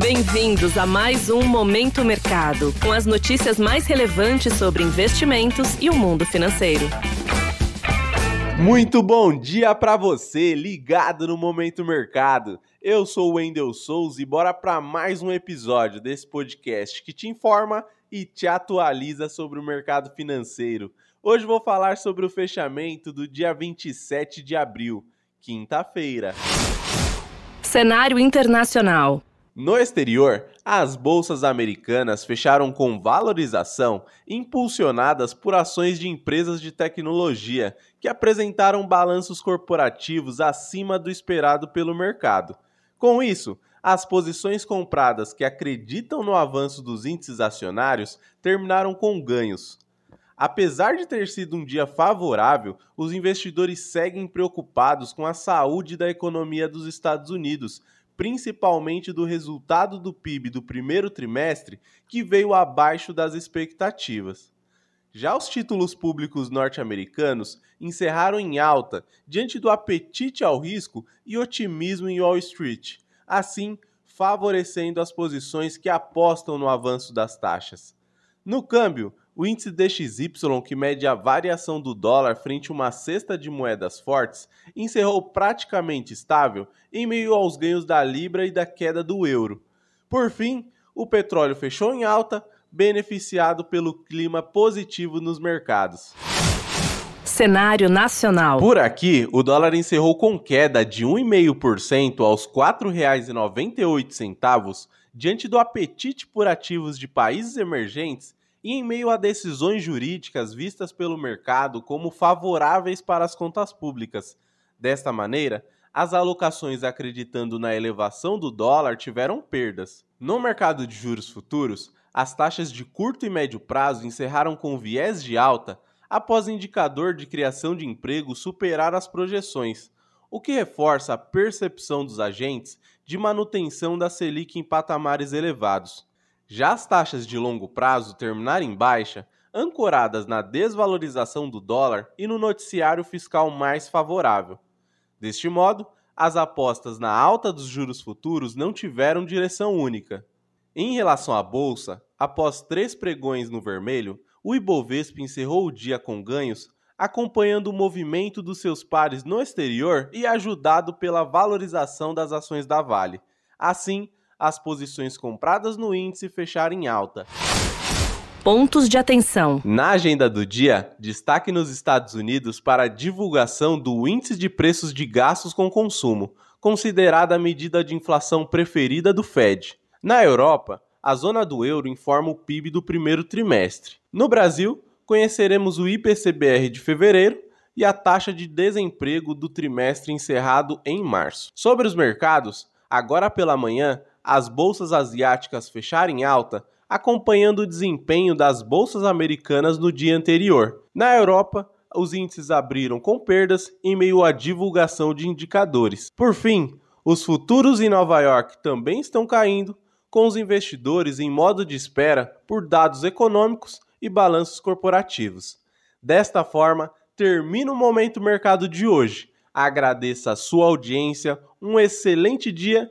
Bem-vindos a mais um Momento Mercado, com as notícias mais relevantes sobre investimentos e o mundo financeiro. Muito bom dia para você, ligado no Momento Mercado. Eu sou o Wendel Souza e bora para mais um episódio desse podcast que te informa e te atualiza sobre o mercado financeiro. Hoje vou falar sobre o fechamento do dia 27 de abril, quinta-feira. Cenário internacional. No exterior, as bolsas americanas fecharam com valorização impulsionadas por ações de empresas de tecnologia que apresentaram balanços corporativos acima do esperado pelo mercado. Com isso, as posições compradas que acreditam no avanço dos índices acionários terminaram com ganhos. Apesar de ter sido um dia favorável, os investidores seguem preocupados com a saúde da economia dos Estados Unidos, principalmente do resultado do PIB do primeiro trimestre, que veio abaixo das expectativas. Já os títulos públicos norte-americanos encerraram em alta diante do apetite ao risco e otimismo em Wall Street, assim favorecendo as posições que apostam no avanço das taxas. No câmbio, o índice DXY, que mede a variação do dólar frente a uma cesta de moedas fortes, encerrou praticamente estável em meio aos ganhos da libra e da queda do euro. Por fim, o petróleo fechou em alta, beneficiado pelo clima positivo nos mercados. Cenário nacional. Por aqui, o dólar encerrou com queda de 1,5% aos R$ 4,98 diante do apetite por ativos de países emergentes e em meio a decisões jurídicas vistas pelo mercado como favoráveis para as contas públicas. Desta maneira, as alocações acreditando na elevação do dólar tiveram perdas. No mercado de juros futuros, as taxas de curto e médio prazo encerraram com viés de alta após indicador de criação de emprego superar as projeções, o que reforça a percepção dos agentes de manutenção da Selic em patamares elevados. Já as taxas de longo prazo terminaram em baixa, ancoradas na desvalorização do dólar e no noticiário fiscal mais favorável. Deste modo, as apostas na alta dos juros futuros não tiveram direção única. Em relação à bolsa, após três pregões no vermelho, o Ibovespa encerrou o dia com ganhos, acompanhando o movimento dos seus pares no exterior e ajudado pela valorização das ações da Vale. Assim, as posições compradas no índice fecharam em alta. Pontos de atenção. Na agenda do dia, destaque nos Estados Unidos para a divulgação do Índice de Preços de Gastos com Consumo, considerada a medida de inflação preferida do Fed. Na Europa, a zona do euro informa o PIB do primeiro trimestre. No Brasil, conheceremos o IPCBR de fevereiro e a taxa de desemprego do trimestre encerrado em março. Sobre os mercados, agora pela manhã, as bolsas asiáticas fecharam em alta, acompanhando o desempenho das bolsas americanas no dia anterior. Na Europa, os índices abriram com perdas em meio à divulgação de indicadores. Por fim, os futuros em Nova York também estão caindo, com os investidores em modo de espera por dados econômicos e balanços corporativos. Desta forma, termina o Momento Mercado de hoje. Agradeço a sua audiência, um excelente dia